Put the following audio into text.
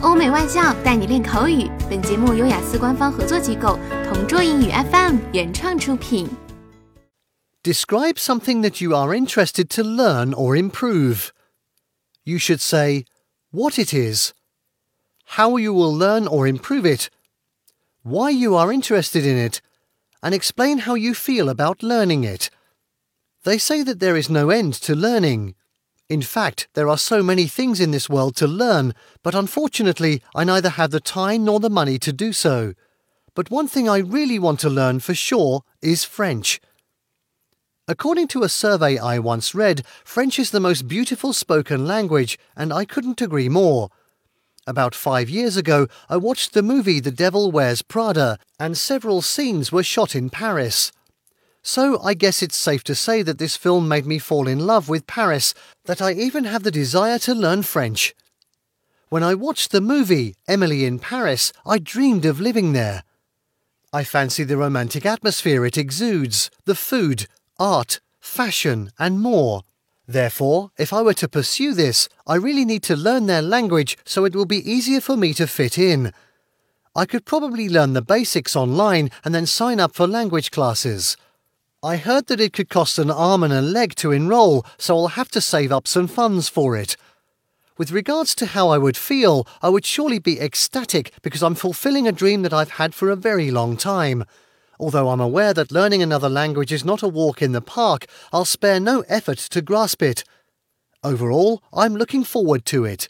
欧美外教带你练口语。本节目由雅思官方合作机构同桌英语 FM 原创出品。Describe something that you are interested to learn or improve. You should say what it is, how you will learn or improve it, why you are interested in it, and explain how you feel about learning it. They say that there is no end to learning. In fact, there are so many things in this world to learn, but unfortunately, I neither have the time nor the money to do so. But one thing I really want to learn for sure is French. According to a survey I once read, French is the most beautiful spoken language, and I couldn't agree more. About five years ago, I watched the movie The Devil Wears Prada, and several scenes were shot in Paris. So I guess it's safe to say that this film made me fall in love with Paris, that I even have the desire to learn French. When I watched the movie Emily in Paris, I dreamed of living there. I fancy the romantic atmosphere it exudes, the food, art, fashion, and more. Therefore, if I were to pursue this, I really need to learn their language so it will be easier for me to fit in. I could probably learn the basics online and then sign up for language classes. I heard that it could cost an arm and a leg to enrol, so I'll have to save up some funds for it. With regards to how I would feel, I would surely be ecstatic because I'm fulfilling a dream that I've had for a very long time. Although I'm aware that learning another language is not a walk in the park, I'll spare no effort to grasp it. Overall, I'm looking forward to it.